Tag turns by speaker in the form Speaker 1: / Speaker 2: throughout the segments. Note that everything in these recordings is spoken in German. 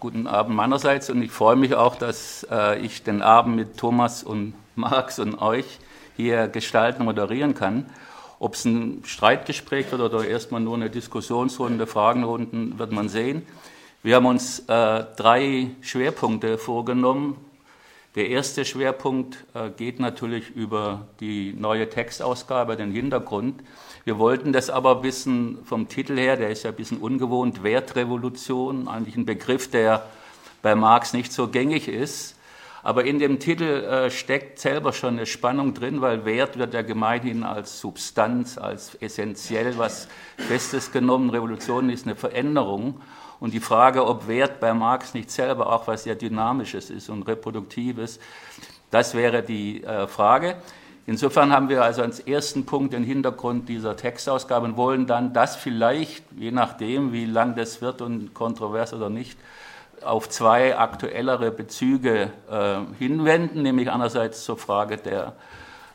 Speaker 1: Guten Abend meinerseits und ich freue mich auch, dass äh, ich den Abend mit Thomas und Max und euch hier gestalten, moderieren kann. Ob es ein Streitgespräch wird oder erstmal nur eine Diskussionsrunde, Fragenrunden, wird man sehen. Wir haben uns äh, drei Schwerpunkte vorgenommen. Der erste Schwerpunkt äh, geht natürlich über die neue Textausgabe, den Hintergrund. Wir wollten das aber wissen vom Titel her, der ist ja ein bisschen ungewohnt, Wertrevolution, eigentlich ein Begriff, der bei Marx nicht so gängig ist. Aber in dem Titel äh, steckt selber schon eine Spannung drin, weil Wert wird ja gemeinhin als Substanz, als essentiell was Festes genommen. Revolution ist eine Veränderung. Und die Frage, ob Wert bei Marx nicht selber auch was sehr Dynamisches ist und Reproduktives, das wäre die äh, Frage. Insofern haben wir also als ersten Punkt den Hintergrund dieser Textausgabe und wollen dann das vielleicht, je nachdem, wie lang das wird und kontrovers oder nicht, auf zwei aktuellere Bezüge äh, hinwenden, nämlich einerseits zur Frage der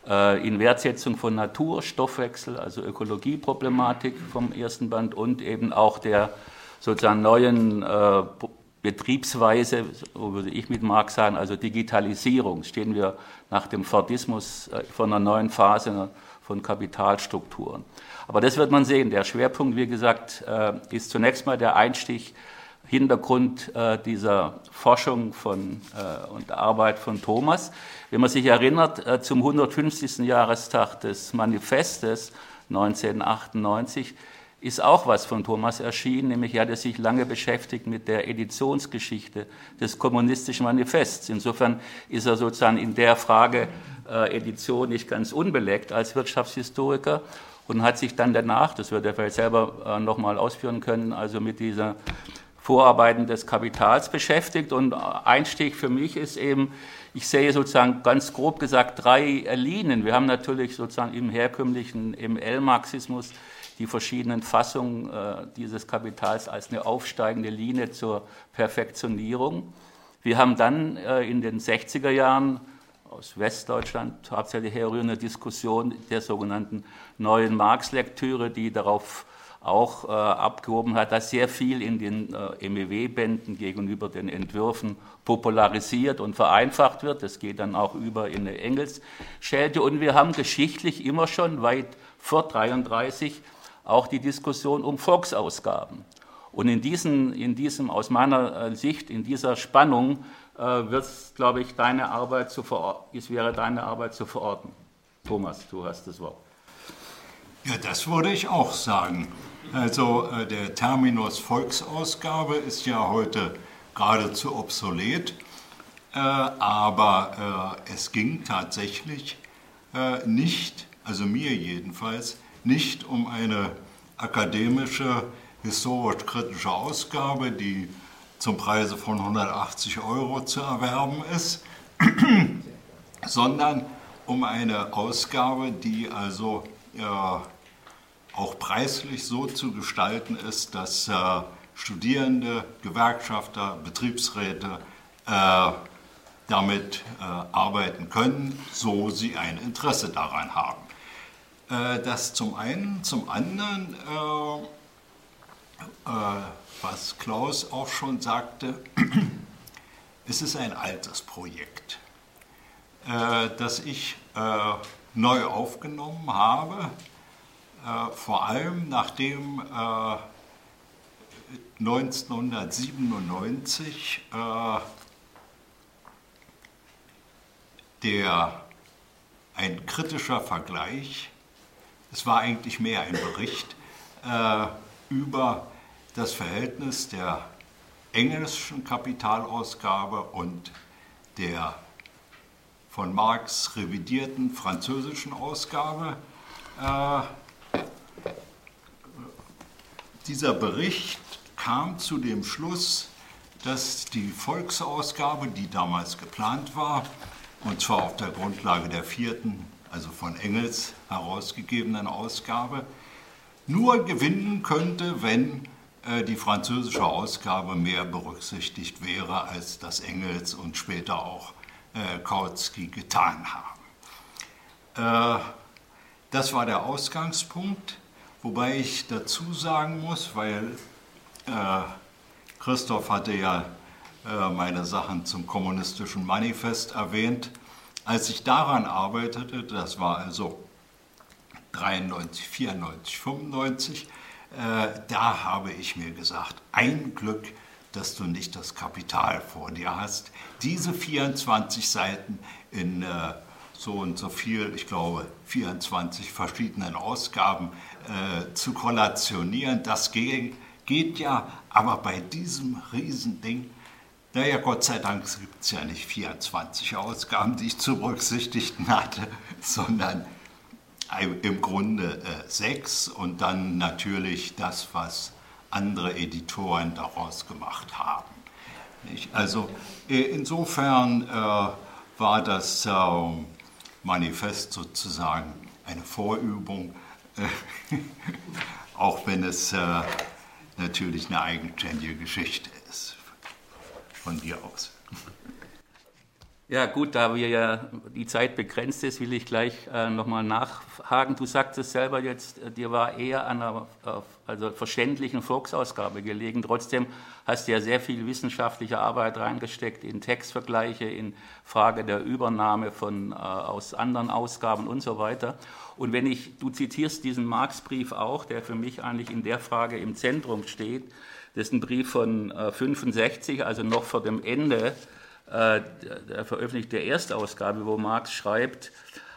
Speaker 1: äh, Inwertsetzung von Natur, Stoffwechsel, also Ökologieproblematik vom ersten Band und eben auch der sozusagen neuen äh, Betriebsweise, so würde ich mit Marx sagen, also Digitalisierung, stehen wir nach dem Fordismus äh, von einer neuen Phase von Kapitalstrukturen. Aber das wird man sehen. Der Schwerpunkt, wie gesagt, äh, ist zunächst mal der Einstieg, Hintergrund äh, dieser Forschung von, und Arbeit von Thomas. Wenn man sich erinnert, zum 150. Jahrestag des Manifestes 1998 ist auch was von Thomas erschienen, nämlich er hatte sich lange beschäftigt mit der Editionsgeschichte des kommunistischen Manifests. Insofern ist er sozusagen in der Frage äh, Edition nicht ganz unbeleckt als Wirtschaftshistoriker und hat sich dann danach, das wird er vielleicht selber äh, nochmal ausführen können, also mit dieser Vorarbeiten des Kapitals beschäftigt. Und Einstieg für mich ist eben, ich sehe sozusagen ganz grob gesagt drei Linien. Wir haben natürlich sozusagen im herkömmlichen ML-Marxismus die verschiedenen Fassungen äh, dieses Kapitals als eine aufsteigende Linie zur Perfektionierung. Wir haben dann äh, in den 60er Jahren aus Westdeutschland hauptsächlich herrührende Diskussion der sogenannten neuen Marx-Lektüre, die darauf auch äh, abgehoben hat, dass sehr viel in den äh, MEW-Bänden gegenüber den Entwürfen popularisiert und vereinfacht wird. Das geht dann auch über in eine Engelsschelte. Und wir haben geschichtlich immer schon weit vor 33 auch die Diskussion um Volksausgaben. Und in, diesen, in diesem, aus meiner äh, Sicht, in dieser Spannung äh, wird glaube ich, deine Arbeit zu es wäre deine Arbeit zu verorten. Thomas, du hast das Wort.
Speaker 2: Ja, das würde ich auch sagen. Also äh, der Terminus Volksausgabe ist ja heute geradezu obsolet, äh, aber äh, es ging tatsächlich äh, nicht, also mir jedenfalls, nicht um eine akademische, historisch-kritische Ausgabe, die zum Preise von 180 Euro zu erwerben ist, sondern um eine Ausgabe, die also äh, auch preislich so zu gestalten ist, dass äh, Studierende, Gewerkschafter, Betriebsräte äh, damit äh, arbeiten können, so sie ein Interesse daran haben. Äh, das zum einen, zum anderen, äh, äh, was Klaus auch schon sagte, es ist ein altes Projekt, das ich neu aufgenommen habe, vor allem nachdem 1997 der, ein kritischer Vergleich es war eigentlich mehr ein Bericht äh, über das Verhältnis der englischen Kapitalausgabe und der von Marx revidierten französischen Ausgabe. Äh, dieser Bericht kam zu dem Schluss, dass die Volksausgabe, die damals geplant war, und zwar auf der Grundlage der vierten also von Engels herausgegebenen Ausgabe, nur gewinnen könnte, wenn äh, die französische Ausgabe mehr berücksichtigt wäre, als das Engels und später auch äh, Kautsky getan haben. Äh, das war der Ausgangspunkt, wobei ich dazu sagen muss, weil Christoph hatte ja meine Sachen zum kommunistischen Manifest erwähnt. Als ich daran arbeitete, das war also 93, 94, 95, äh, da habe ich mir gesagt, ein Glück, dass du nicht das Kapital vor dir hast. Diese 24 Seiten in äh, so und so viel, ich glaube 24 verschiedenen Ausgaben äh, zu kollationieren, das geht, geht ja, aber bei diesem Riesending, naja, Gott sei Dank gibt es ja nicht 24 Ausgaben, die ich zu berücksichtigen hatte, sondern im Grunde äh, sechs und dann natürlich das, was andere Editoren daraus gemacht haben. Nicht? Also äh, insofern äh, war das äh, Manifest sozusagen eine Vorübung, äh, auch wenn es äh, natürlich eine eigenständige Geschichte ist von dir aus.
Speaker 1: Ja, gut, da wir ja die Zeit begrenzt ist, will ich gleich äh, nochmal nachhaken. Du sagtest selber jetzt, äh, dir war eher an einer also verständlichen Volksausgabe gelegen. Trotzdem hast du ja sehr viel wissenschaftliche Arbeit reingesteckt in Textvergleiche, in Frage der Übernahme von, äh, aus anderen Ausgaben und so weiter. Und wenn ich, du zitierst diesen Marx-Brief auch, der für mich eigentlich in der Frage im Zentrum steht, das ist ein Brief von äh, 65, also noch vor dem Ende äh, der veröffentlichte Erstausgabe, wo Marx schreibt,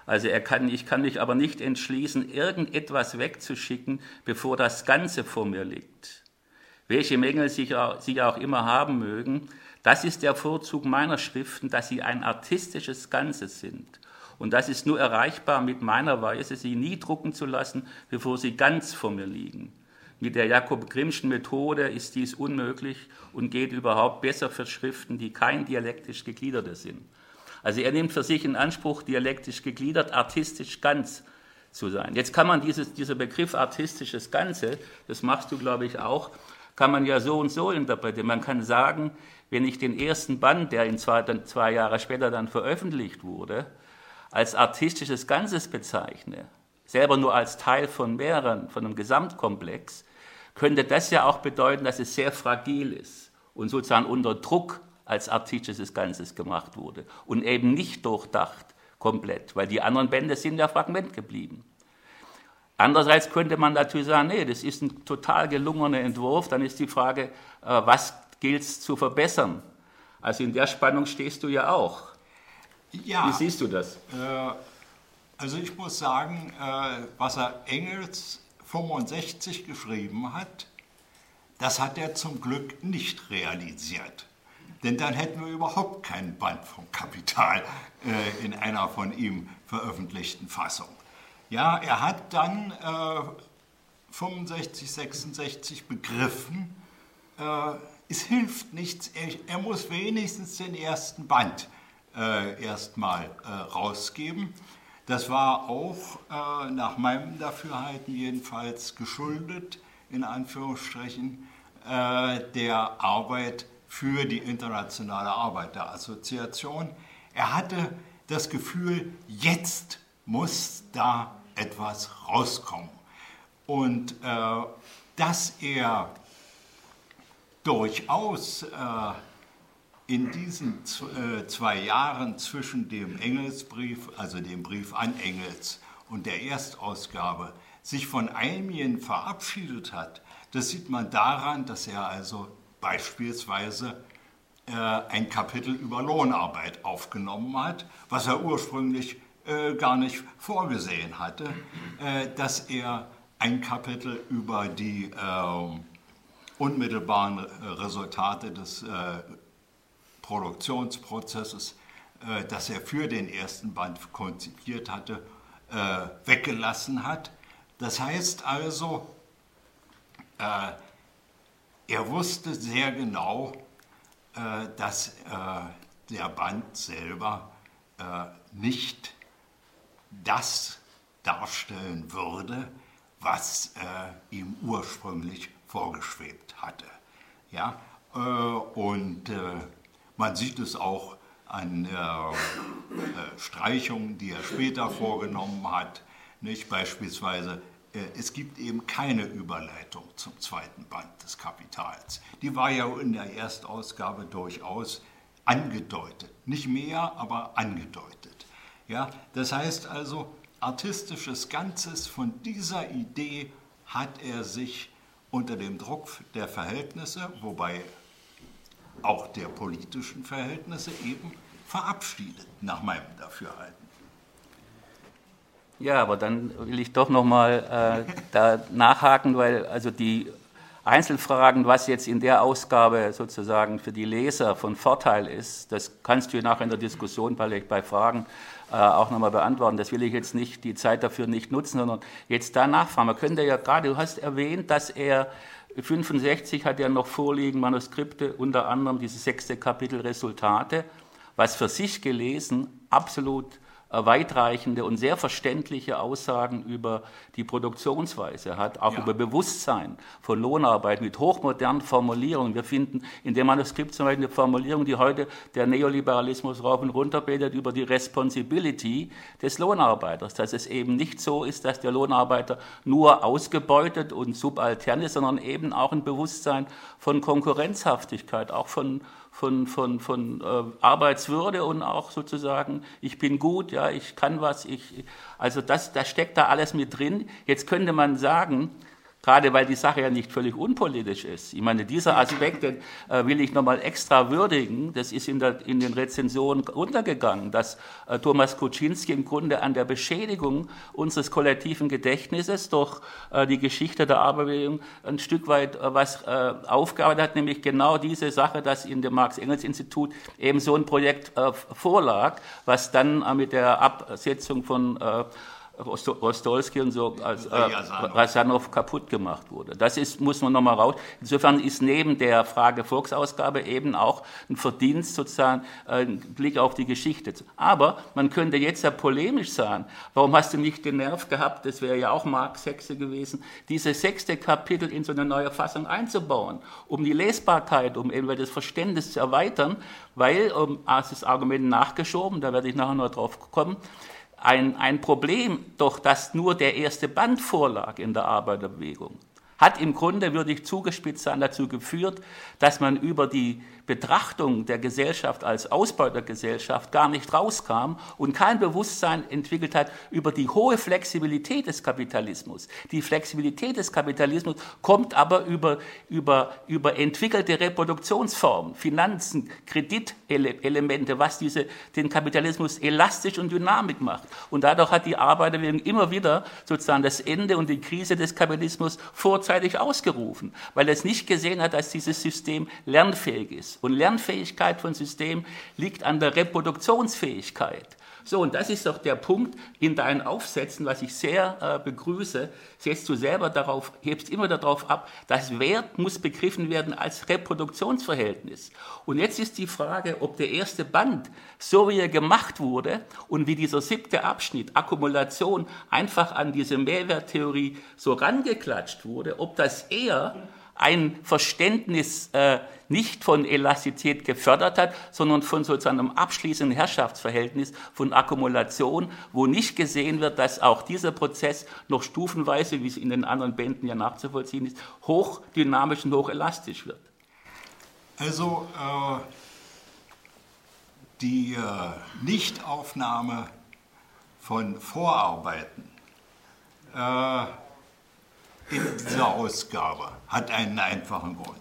Speaker 1: also er kann, ich kann mich aber nicht entschließen, irgendetwas wegzuschicken, bevor das Ganze vor mir liegt. Welche Mängel sie auch immer haben mögen, das ist der Vorzug meiner Schriften, dass sie ein artistisches Ganzes sind. Und das ist nur erreichbar mit meiner Weise, sie nie drucken zu lassen, bevor sie ganz vor mir liegen. Mit der Jakob Grimmschen Methode ist dies unmöglich und geht überhaupt besser für Schriften, die kein dialektisch gegliederte sind. Also er nimmt für sich in Anspruch, dialektisch gegliedert, artistisch ganz zu sein. Jetzt kann man dieses, dieser Begriff artistisches Ganze, das machst du, glaube ich, auch, kann man ja so und so interpretieren. Man kann sagen, wenn ich den ersten Band, der in zwei, dann, zwei Jahre später dann veröffentlicht wurde, als artistisches Ganzes bezeichne, selber nur als Teil von mehreren, von einem Gesamtkomplex, könnte das ja auch bedeuten, dass es sehr fragil ist und sozusagen unter Druck als artistisches Ganzes gemacht wurde und eben nicht durchdacht komplett, weil die anderen Bände sind ja Fragment geblieben. Andererseits könnte man natürlich sagen, nee, das ist ein total gelungener Entwurf, dann ist die Frage, äh, was gilt es zu verbessern? Also in der Spannung stehst du ja auch. Ja. Wie siehst du das? Äh,
Speaker 2: also ich muss sagen, äh, was er Engels 65 geschrieben hat, das hat er zum Glück nicht realisiert. Denn dann hätten wir überhaupt keinen Band vom Kapital äh, in einer von ihm veröffentlichten Fassung. Ja, er hat dann äh, 65, 66 begriffen, äh, es hilft nichts, er, er, muss wenigstens den ersten Band äh, erstmal äh, rausgeben. Das war auch äh, nach meinem Dafürhalten jedenfalls geschuldet, in Anführungsstrichen, äh, der Arbeit für die internationale Arbeit der Assoziation. Er hatte das Gefühl, jetzt muss da etwas rauskommen. Und äh, dass er durchaus äh, in diesen äh, zwei Jahren zwischen dem Engelsbrief, also dem Brief an Engels und der Erstausgabe, sich von Almien verabschiedet hat, das sieht man daran, dass er also beispielsweise äh, ein Kapitel über Lohnarbeit aufgenommen hat, was er ursprünglich äh, gar nicht vorgesehen hatte, dass er ein Kapitel über die ähm, unmittelbaren Resultate des Produktionsprozesses, äh, das er für den ersten Band konzipiert hatte, äh, weggelassen hat. Das heißt also, äh, er wusste sehr genau, dass der Band selber nicht das darstellen würde, was ihm ursprünglich vorgeschwebt hatte. Ja, und man sieht es auch an äh, Streichungen, die er später vorgenommen hat. Nicht? Beispielsweise äh, es gibt eben keine Überleitung zum zweiten Band des Kapitals. Die war ja in der Erstausgabe durchaus angedeutet. Nicht mehr, aber angedeutet. Ja, das heißt also, artistisches Ganzes von dieser Idee hat er sich unter dem Druck der Verhältnisse, wobei auch der politischen Verhältnisse eben verabschiedet, nach meinem Dafürhalten.
Speaker 1: Ja, aber dann will ich doch nochmal äh, da nachhaken, weil also die Einzelfragen, was jetzt in der Ausgabe sozusagen für die Leser von Vorteil ist, das kannst du nachher in der Diskussion bei, bei Fragen äh, auch nochmal beantworten. Das will ich jetzt nicht, die Zeit dafür nicht nutzen, sondern jetzt da nachfragen. Man könnte ja gerade, du hast erwähnt, dass er 65 hat er noch vorliegen Manuskripte, unter anderem dieses sechste Kapitel Resultate, was für sich gelesen absolut weitreichende und sehr verständliche Aussagen über die Produktionsweise hat, auch ja. über Bewusstsein von Lohnarbeit mit hochmodernen Formulierungen. Wir finden in dem Manuskript zum Beispiel eine Formulierung, die heute der Neoliberalismus rauf und runter betet, über die Responsibility des Lohnarbeiters, dass es eben nicht so ist, dass der Lohnarbeiter nur ausgebeutet und subaltern ist, sondern eben auch ein Bewusstsein von Konkurrenzhaftigkeit, auch von von, von, von äh, Arbeitswürde und auch sozusagen, ich bin gut, ja, ich kann was, ich, also das, das steckt da alles mit drin. Jetzt könnte man sagen, gerade weil die Sache ja nicht völlig unpolitisch ist. Ich meine, dieser Aspekt den, äh, will ich nochmal extra würdigen. Das ist in, der, in den Rezensionen untergegangen, dass äh, Thomas Kuczynski im Grunde an der Beschädigung unseres kollektiven Gedächtnisses durch äh, die Geschichte der Arbeitsbewegung ein Stück weit äh, was äh, aufgearbeitet hat, nämlich genau diese Sache, dass in dem Marx-Engels-Institut eben so ein Projekt äh, vorlag, was dann mit der Absetzung von Rostolski und so als äh, Rasanov kaputt gemacht wurde. Das ist, muss man nochmal raus. Insofern ist neben der Frage Volksausgabe eben auch ein Verdienst sozusagen äh, ein Blick auf die Geschichte. Aber man könnte jetzt ja polemisch sagen, warum hast du nicht den Nerv gehabt, das wäre ja auch Marx Hexe gewesen, diese sechste Kapitel in so eine neue Fassung einzubauen, um die Lesbarkeit, um eben das Verständnis zu erweitern, weil, um, das Argument nachgeschoben, da werde ich nachher noch drauf kommen, ein, ein Problem, doch dass nur der erste Band vorlag in der Arbeiterbewegung, hat im Grunde, würde ich zugespitzt sein, dazu geführt, dass man über die Betrachtung der Gesellschaft als Ausbeutergesellschaft gar nicht rauskam und kein Bewusstsein entwickelt hat über die hohe Flexibilität des Kapitalismus. Die Flexibilität des Kapitalismus kommt aber über, über, über entwickelte Reproduktionsformen, Finanzen, Kreditelemente, was diese, den Kapitalismus elastisch und dynamisch macht. Und dadurch hat die Arbeiterbewegung immer wieder sozusagen das Ende und die Krise des Kapitalismus vorzeitig ausgerufen, weil es nicht gesehen hat, dass dieses System lernfähig ist. Und Lernfähigkeit von Systemen liegt an der Reproduktionsfähigkeit. So, und das ist doch der Punkt in deinen Aufsätzen, was ich sehr äh, begrüße. Setzt du selber darauf, hebst immer darauf ab, das Wert muss begriffen werden als Reproduktionsverhältnis. Und jetzt ist die Frage, ob der erste Band, so wie er gemacht wurde und wie dieser siebte Abschnitt, Akkumulation, einfach an diese Mehrwerttheorie so rangeklatscht wurde, ob das eher ein Verständnis äh, nicht von Elastizität gefördert hat, sondern von sozusagen einem abschließenden Herrschaftsverhältnis, von Akkumulation, wo nicht gesehen wird, dass auch dieser Prozess noch stufenweise, wie es in den anderen Bänden ja nachzuvollziehen ist, hochdynamisch und hochelastisch wird.
Speaker 2: Also äh, die äh, Nichtaufnahme von Vorarbeiten äh, in dieser Ausgabe hat einen einfachen Grund.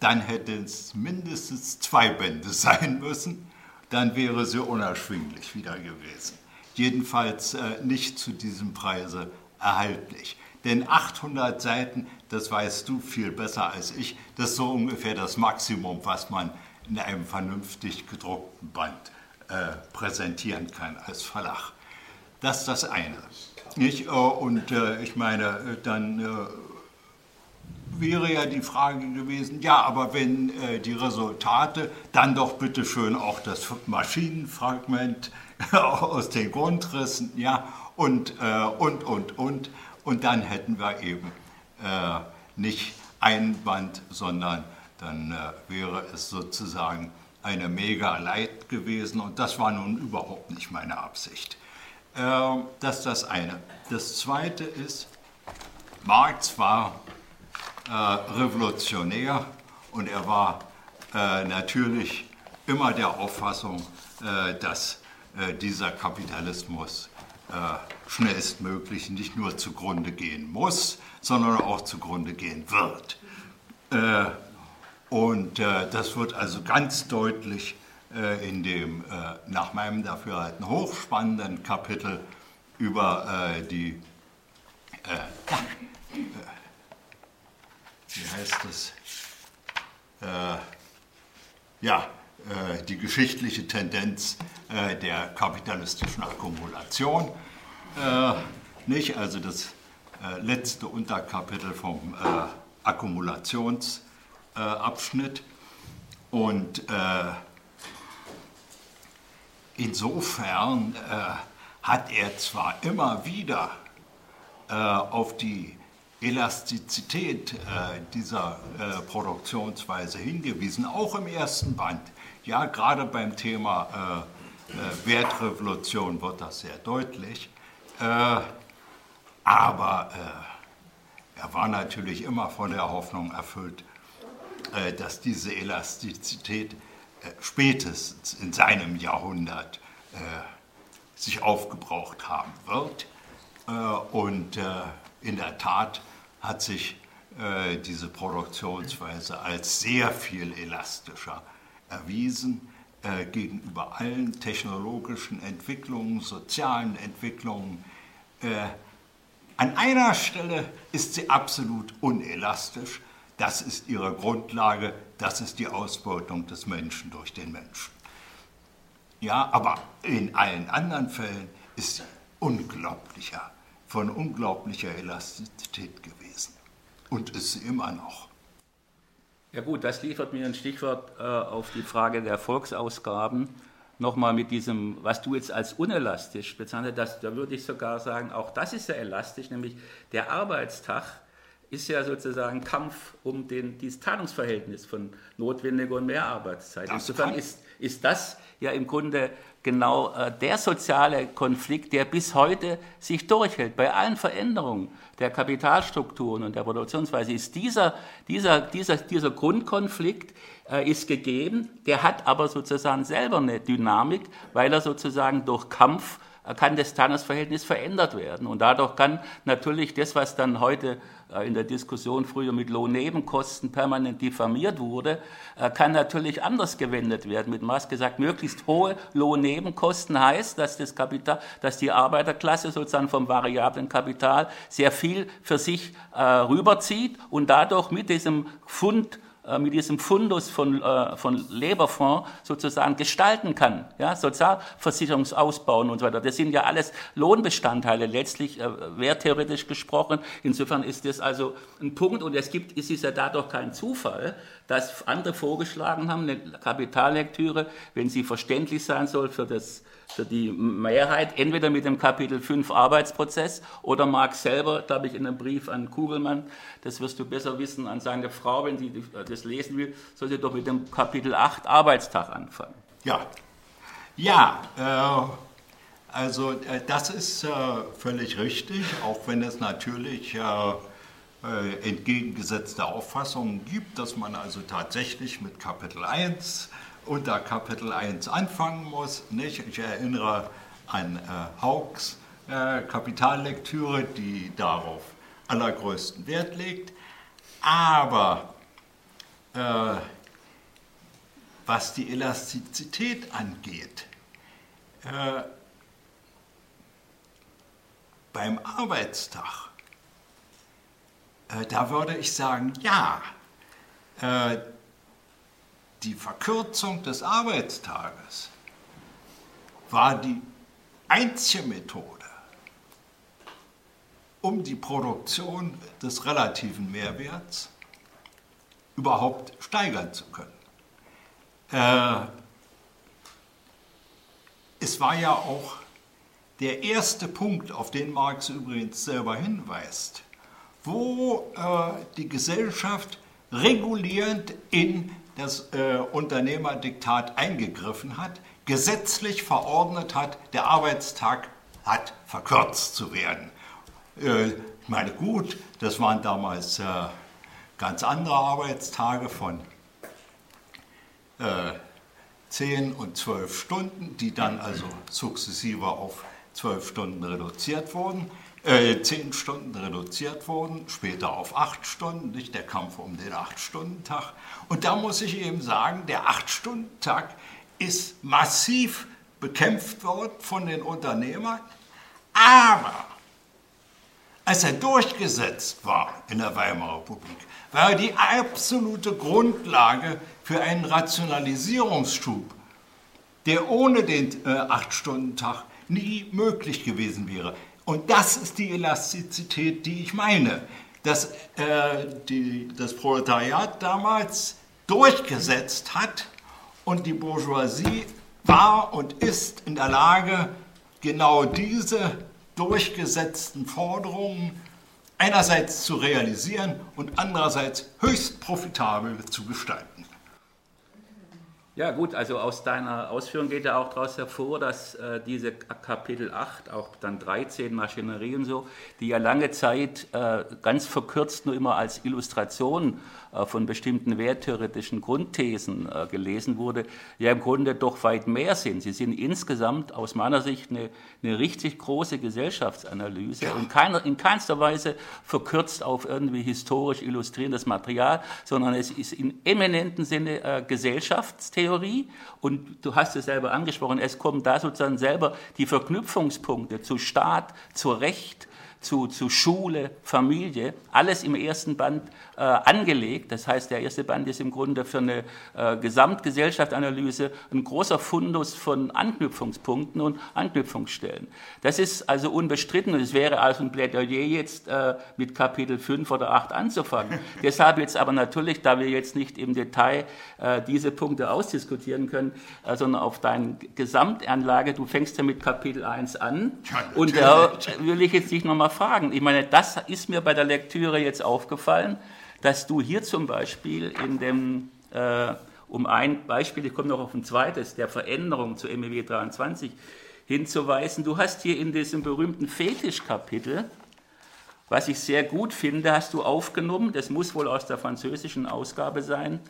Speaker 2: Dann hätte es mindestens zwei Bände sein müssen, dann wäre sie unerschwinglich wieder gewesen. Jedenfalls äh, nicht zu diesem Preise erhaltlich. Denn 800 Seiten, das weißt du viel besser als ich, das ist so ungefähr das Maximum, was man in einem vernünftig gedruckten Band äh, präsentieren kann als Verlag. Das ist das eine. Nicht? Äh, und äh, ich meine, äh, dann wäre ja die Frage gewesen, ja, aber wenn die Resultate, dann doch bitte schön auch das Maschinenfragment aus den Grundrissen, ja, und, und, und, und. Und dann hätten wir eben nicht ein Band, sondern dann wäre es sozusagen eine mega Leid gewesen und das war nun überhaupt nicht meine Absicht. Ähm, das ist das eine. Das zweite ist, Marx war äh, revolutionär und er war äh, natürlich immer der Auffassung, äh, dass dieser Kapitalismus schnellstmöglich nicht nur zugrunde gehen muss, sondern auch zugrunde gehen wird. Und das wird also ganz deutlich in dem nach meinem Dafürhalten hochspannenden Kapitel über die wie heißt es? Äh, ja, äh, die geschichtliche Tendenz äh, der kapitalistischen Akkumulation. Äh, nicht? Also das äh, letzte Unterkapitel vom äh, Akkumulationsabschnitt. Und insofern hat er zwar immer wieder auf die Elastizität äh, dieser äh, Produktionsweise hingewiesen, auch im ersten Band. Ja, gerade beim Thema äh, äh Wertrevolution wird das sehr deutlich. Äh, aber äh, er war natürlich immer von der Hoffnung erfüllt, dass diese Elastizität spätestens in seinem Jahrhundert sich aufgebraucht haben wird. und in der Tat hat sich äh, diese Produktionsweise als sehr viel elastischer erwiesen äh, gegenüber allen technologischen Entwicklungen, sozialen Entwicklungen. Äh, an einer Stelle ist sie absolut unelastisch. Das ist ihre Grundlage, das ist die Ausbeutung des Menschen durch den Menschen. Ja, aber in allen anderen Fällen ist sie unglaublicher, von unglaublicher Elastizität gewesen und ist immer noch.
Speaker 1: Ja gut, das liefert mir ein Stichwort äh, auf die Frage der Volksausgaben. Nochmal mit diesem, was du jetzt als unelastisch bezeichnet hast, da würde ich sogar sagen, auch das ist ja elastisch, nämlich der Arbeitstag ist ja sozusagen Kampf um den, dieses Teilungsverhältnis von notwendiger und Mehrarbeitszeit. Insofern ist, ist das ja im Grunde genau äh, der soziale Konflikt, der bis heute sich durchhält. Bei allen Veränderungen der Kapitalstrukturen und der Produktionsweise ist dieser, dieser, dieser, dieser Grundkonflikt äh, ist gegeben, der hat aber sozusagen selber eine Dynamik, weil er sozusagen durch Kampf äh, kann das Teilungsverhältnis verändert werden. Und dadurch kann natürlich das, was dann heute in der Diskussion früher mit Lohnnebenkosten permanent diffamiert wurde, äh, kann natürlich anders gewendet werden. Mit Maß gesagt, möglichst hohe Lohnnebenkosten heißt, dass das Kapital, dass die Arbeiterklasse sozusagen vom variablen Kapital sehr viel für sich äh, rüberzieht und dadurch mit diesem Fund äh, mit diesem Fundus von, äh, von Leberfonds sozusagen gestalten kann. Ja, Sozialversicherungsausbauen und so weiter. Das sind ja alles Lohnbestandteile letztlich, äh, werttheoretisch gesprochen. Insofern ist das also ein Punkt und es gibt, es ist ja dadurch kein Zufall, dass andere vorgeschlagen haben, eine Kapitallektüre, wenn sie verständlich sein soll für das für die Mehrheit, entweder mit dem Kapitel 5 Arbeitsprozess oder Marx selber, glaube ich, in einem Brief an Kugelmann, das wirst du besser wissen, an seine Frau, wenn sie das lesen will, soll sie doch mit dem Kapitel 8 Arbeitstag anfangen.
Speaker 2: Ja, ja, äh, also äh, das ist äh, völlig richtig, auch wenn es natürlich äh, äh, entgegengesetzte Auffassungen gibt, dass man also tatsächlich mit Kapitel 1 unter Kapitel 1 anfangen muss. Nicht? Ich erinnere an äh, Hauks äh, Kapitallektüre, die darauf allergrößten Wert legt. Aber äh, was die Elastizität angeht, äh, beim Arbeitstag, äh, da würde ich sagen, ja, äh, die Verkürzung des Arbeitstages war die einzige Methode, um die Produktion des relativen Mehrwerts überhaupt steigern zu können. Äh, es war ja auch der erste Punkt, auf den Marx übrigens selber hinweist, wo äh, die Gesellschaft regulierend in das äh, Unternehmerdiktat eingegriffen hat, gesetzlich verordnet hat, der Arbeitstag hat verkürzt zu werden. Äh, Ich meine, gut, das waren damals äh, ganz andere Arbeitstage von äh, 10 und 12 Stunden, die dann also sukzessive auf 12 Stunden reduziert wurden, äh, 10 Stunden reduziert wurden, später auf 8 Stunden, nicht der Kampf um den 8-Stunden-Tag. Und da muss ich eben sagen, der 8-Stunden-Tag ist massiv bekämpft worden von den Unternehmern, aber als er durchgesetzt war in der Weimarer Republik, war er die absolute Grundlage für einen Rationalisierungsschub, der ohne den äh, Acht-Stunden-Tag nie möglich gewesen wäre. Und das ist die Elastizität, die ich meine. Dass äh, die, das Proletariat damals durchgesetzt hat und die Bourgeoisie war und ist in der Lage, genau diese durchgesetzten Forderungen einerseits zu realisieren und andererseits höchst profitabel zu gestalten.
Speaker 1: Ja gut, also aus deiner Ausführung geht ja auch daraus hervor, dass äh, diese Kapitel 8, auch dann 13 Maschinerie und so, die ja lange Zeit äh, ganz verkürzt nur immer als Illustration von bestimmten werttheoretischen Grundthesen äh, gelesen wurde, ja im Grunde doch weit mehr sind. Sie sind insgesamt aus meiner Sicht eine, eine richtig große Gesellschaftsanalyse und keiner, in keinster Weise verkürzt auf irgendwie historisch illustrierendes Material, sondern es ist in eminenten Sinne äh, Gesellschaftstheorie und du hast es selber angesprochen, es kommen da sozusagen selber die Verknüpfungspunkte zu Staat, zu Recht, zu, zu Schule, Familie, alles im ersten Band äh, angelegt. Das heißt, der erste Band ist im Grunde für eine äh, Gesamtgesellschaftsanalyse ein großer Fundus von Anknüpfungspunkten und Anknüpfungsstellen. Das ist also unbestritten und es wäre also ein Plädoyer jetzt äh, mit Kapitel 5 oder 8 anzufangen. Deshalb jetzt aber natürlich, da wir jetzt nicht im Detail äh, diese Punkte ausdiskutieren können, äh, sondern auf deine Gesamtanlage, du fängst ja mit Kapitel 1 an ja, und da will ich jetzt dich nochmal fragen. Ich meine, das ist mir bei der Lektüre jetzt aufgefallen, dass du hier zum Beispiel in dem, äh, um ein Beispiel, ich komme noch auf ein zweites, der Veränderung zu MEW 23 hinzuweisen, du hast hier in diesem berühmten Fetischkapitel, was ich sehr gut finde, hast du aufgenommen, das muss wohl aus der französischen Ausgabe sein,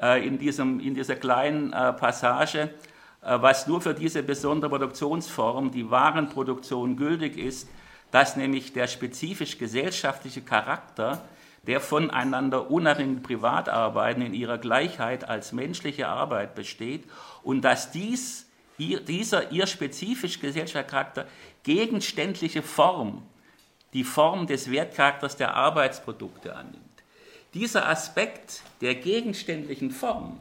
Speaker 1: äh, in, diesem, in dieser kleinen äh, Passage, äh, was nur für diese besondere Produktionsform, die Warenproduktion, gültig ist, dass nämlich der spezifisch gesellschaftliche Charakter der voneinander unabhängigen Privatarbeiten in ihrer Gleichheit als menschliche Arbeit besteht und dass dies, dieser ihr spezifisch gesellschaftliche Charakter gegenständliche Form, die Form des Wertcharakters der Arbeitsprodukte annimmt. Dieser Aspekt der gegenständlichen Form,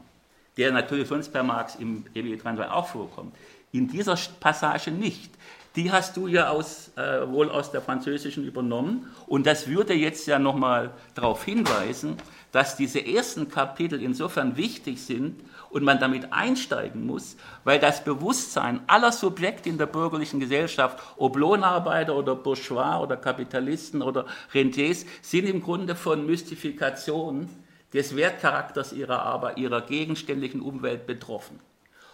Speaker 1: der natürlich sonst bei Marx im 23 auch vorkommt, in dieser Passage nicht die hast du ja aus, äh, wohl aus der französischen übernommen. Und das würde jetzt ja nochmal darauf hinweisen, dass diese ersten Kapitel insofern wichtig sind und man damit einsteigen muss, weil das Bewusstsein aller Subjekte in der bürgerlichen Gesellschaft, ob Lohnarbeiter oder Bourgeois oder Kapitalisten oder Rentiers, sind im Grunde von Mystifikation des Wertcharakters ihrer Arbeit, ihrer gegenständlichen Umwelt betroffen.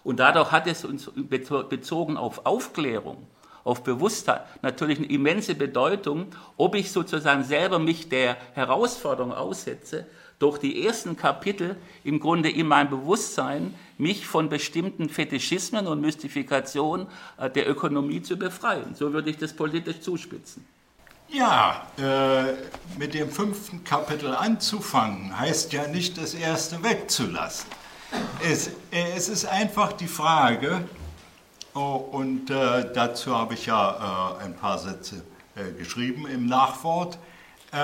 Speaker 1: Und dadurch hat es uns bezogen auf Aufklärung auf Bewusstheit natürlich eine immense Bedeutung, ob ich sozusagen selber mich der Herausforderung aussetze, durch die ersten Kapitel im Grunde in meinem Bewusstsein mich von bestimmten Fetischismen und Mystifikationen äh, der Ökonomie zu befreien. So würde ich das politisch zuspitzen.
Speaker 2: Ja, äh, mit dem fünften Kapitel anzufangen, heißt ja nicht, das erste wegzulassen. Es, äh, es ist einfach die Frage, Oh, und äh, dazu habe ich ja äh, ein paar Sätze äh, geschrieben im Nachwort. Äh,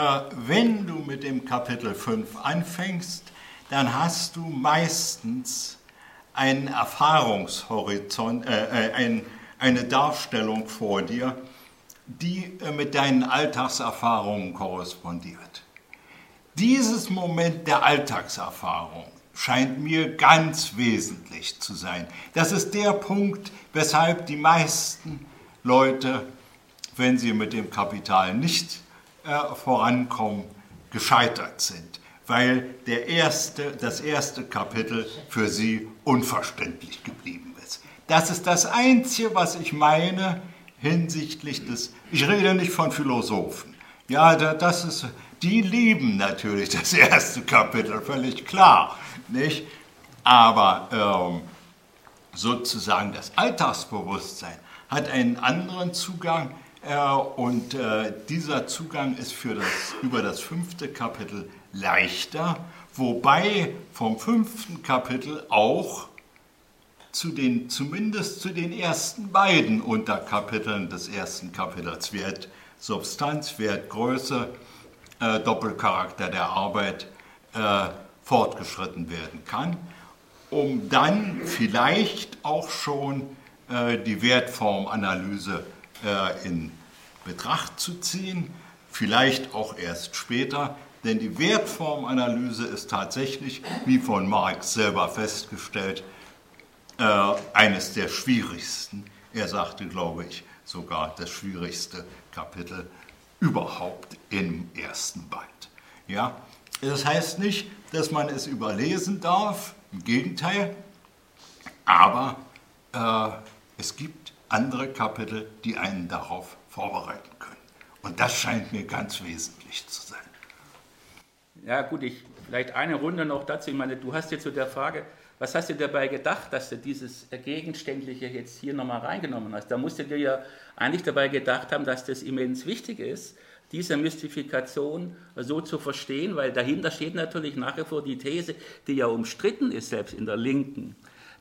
Speaker 2: wenn du mit dem Kapitel 5 anfängst, dann hast du meistens einen Erfahrungshorizont, äh, äh, ein, eine Darstellung vor dir, die mit deinen Alltagserfahrungen korrespondiert. Dieses Moment der Alltagserfahrung scheint mir ganz wesentlich zu sein. Das ist der Punkt, weshalb die meisten Leute, wenn sie mit dem Kapital nicht äh, vorankommen, gescheitert sind, weil der erste, das erste Kapitel für sie unverständlich geblieben ist. Das ist das Einzige, was ich meine hinsichtlich des, ich rede nicht von Philosophen, Ja, das ist, die lieben natürlich das erste Kapitel, völlig klar, nicht? Aber ähm, sozusagen das Alltagsbewusstsein hat einen anderen Zugang äh, und äh, dieser Zugang ist für das, über das fünfte Kapitel leichter, wobei vom fünften Kapitel auch zu den, zumindest zu den ersten beiden Unterkapiteln des ersten Kapitels Wert Substanz, Wert Größe, äh, Doppelcharakter der Arbeit äh, fortgeschritten werden kann, um dann vielleicht auch schon äh, die Wertformanalyse äh, in Betracht zu ziehen, vielleicht auch erst später, denn die Wertformanalyse ist tatsächlich, wie von Marx selber festgestellt, äh, eines der schwierigsten. Er sagte, glaube ich, sogar das schwierigste Kapitel überhaupt im ersten Band. Ja? Das heißt nicht, dass man es überlesen darf, im Gegenteil, aber äh, es gibt andere Kapitel, die einen darauf vorbereiten können. Und das scheint mir ganz wesentlich zu sein.
Speaker 1: Ja gut, ich, vielleicht eine Runde noch dazu. Ich meine, du hast jetzt zu der Frage, was hast du dabei gedacht, dass du dieses Gegenständliche jetzt hier nochmal reingenommen hast? Da musst du dir ja eigentlich dabei gedacht haben, dass das immens wichtig ist, diese Mystifikation so zu verstehen, weil dahinter steht natürlich nach wie vor die These, die ja umstritten ist, selbst in der Linken,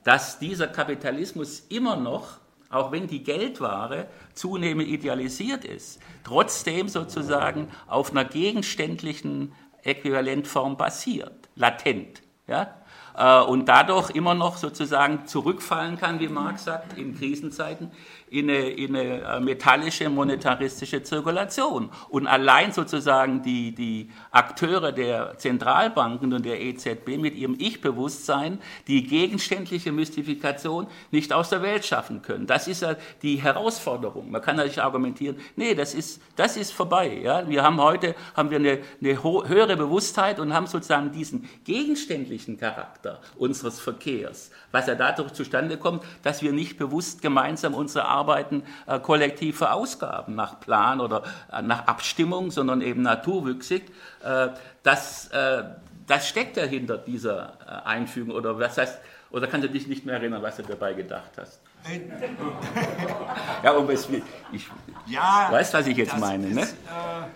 Speaker 1: dass dieser Kapitalismus immer noch, auch wenn die Geldware zunehmend idealisiert ist, trotzdem sozusagen auf einer gegenständlichen Äquivalentform basiert, latent. Ja? Äh, und dadurch immer noch sozusagen zurückfallen kann, wie Marx sagt, in Krisenzeiten, in eine, in eine äh, metallische monetaristische Zirkulation. Und allein sozusagen die, die Akteure der Zentralbanken und der EZB mit ihrem Ich-Bewusstsein die gegenständliche Mystifikation nicht aus der Welt schaffen können. Das ist ja die Herausforderung. Man kann natürlich argumentieren, nee, das ist, das ist vorbei. Ja? Wir haben heute haben wir eine, eine höhere Bewusstheit und haben sozusagen diesen gegenständlichen Charakter unseres Verkehrs, was ja dadurch zustande kommt, dass wir nicht bewusst gemeinsam unsere Arbeiten äh, kollektiv verausgaben, nach Plan oder äh, nach Abstimmung, sondern eben naturwüchsig. Äh, das, äh, das steckt ja hinter dieser äh, Einfügung. Oder was heißt, oder kannst du dich nicht mehr erinnern, was du dabei gedacht hast? ja, und es, ich ja, weiß, was ich jetzt meine. Ne? Ist, ne?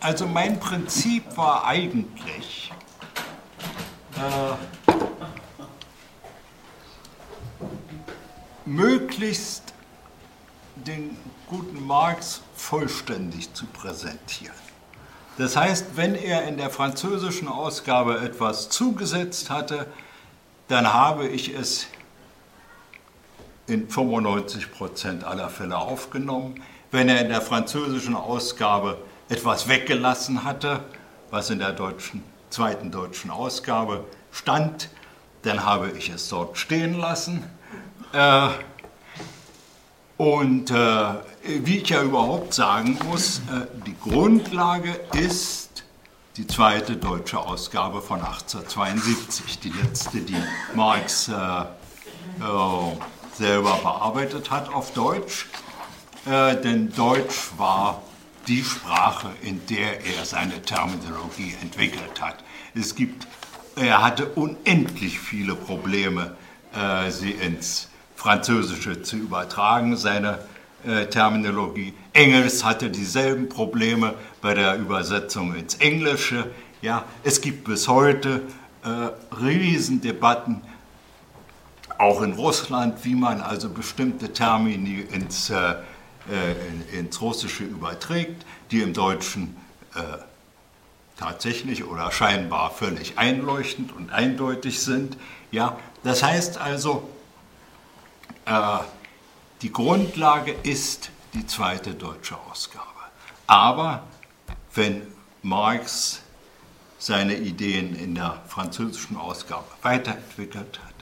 Speaker 2: also mein Prinzip war eigentlich, möglichst den guten Marx vollständig zu präsentieren. Das heißt, wenn er in der französischen Ausgabe etwas zugesetzt hatte, dann habe ich es in 95 Prozent aller Fälle aufgenommen. Wenn er in der französischen Ausgabe etwas weggelassen hatte, was in der deutschen, zweiten deutschen Ausgabe stand, dann habe ich es dort stehen lassen. Äh, und äh, wie ich ja überhaupt sagen muss, äh, die Grundlage ist die zweite deutsche Ausgabe von 1872, die letzte, die Marx äh, äh, selber bearbeitet hat auf Deutsch. Äh, denn Deutsch war die Sprache, in der er seine Terminologie entwickelt hat. Es gibt, er hatte unendlich viele Probleme, sie ins Französische zu übertragen, seine äh, Terminologie. Engels hatte dieselben Probleme bei der Übersetzung ins Englische. Ja, es gibt bis heute äh, Riesendebatten, auch in Russland, wie man also bestimmte Termini ins, äh, äh ins Russische überträgt, die im Deutschen äh, tatsächlich oder scheinbar völlig einleuchtend und eindeutig sind. Ja, das heißt also, äh, die Grundlage ist die zweite deutsche Ausgabe. Aber wenn Marx seine Ideen in der französischen Ausgabe weiterentwickelt hat,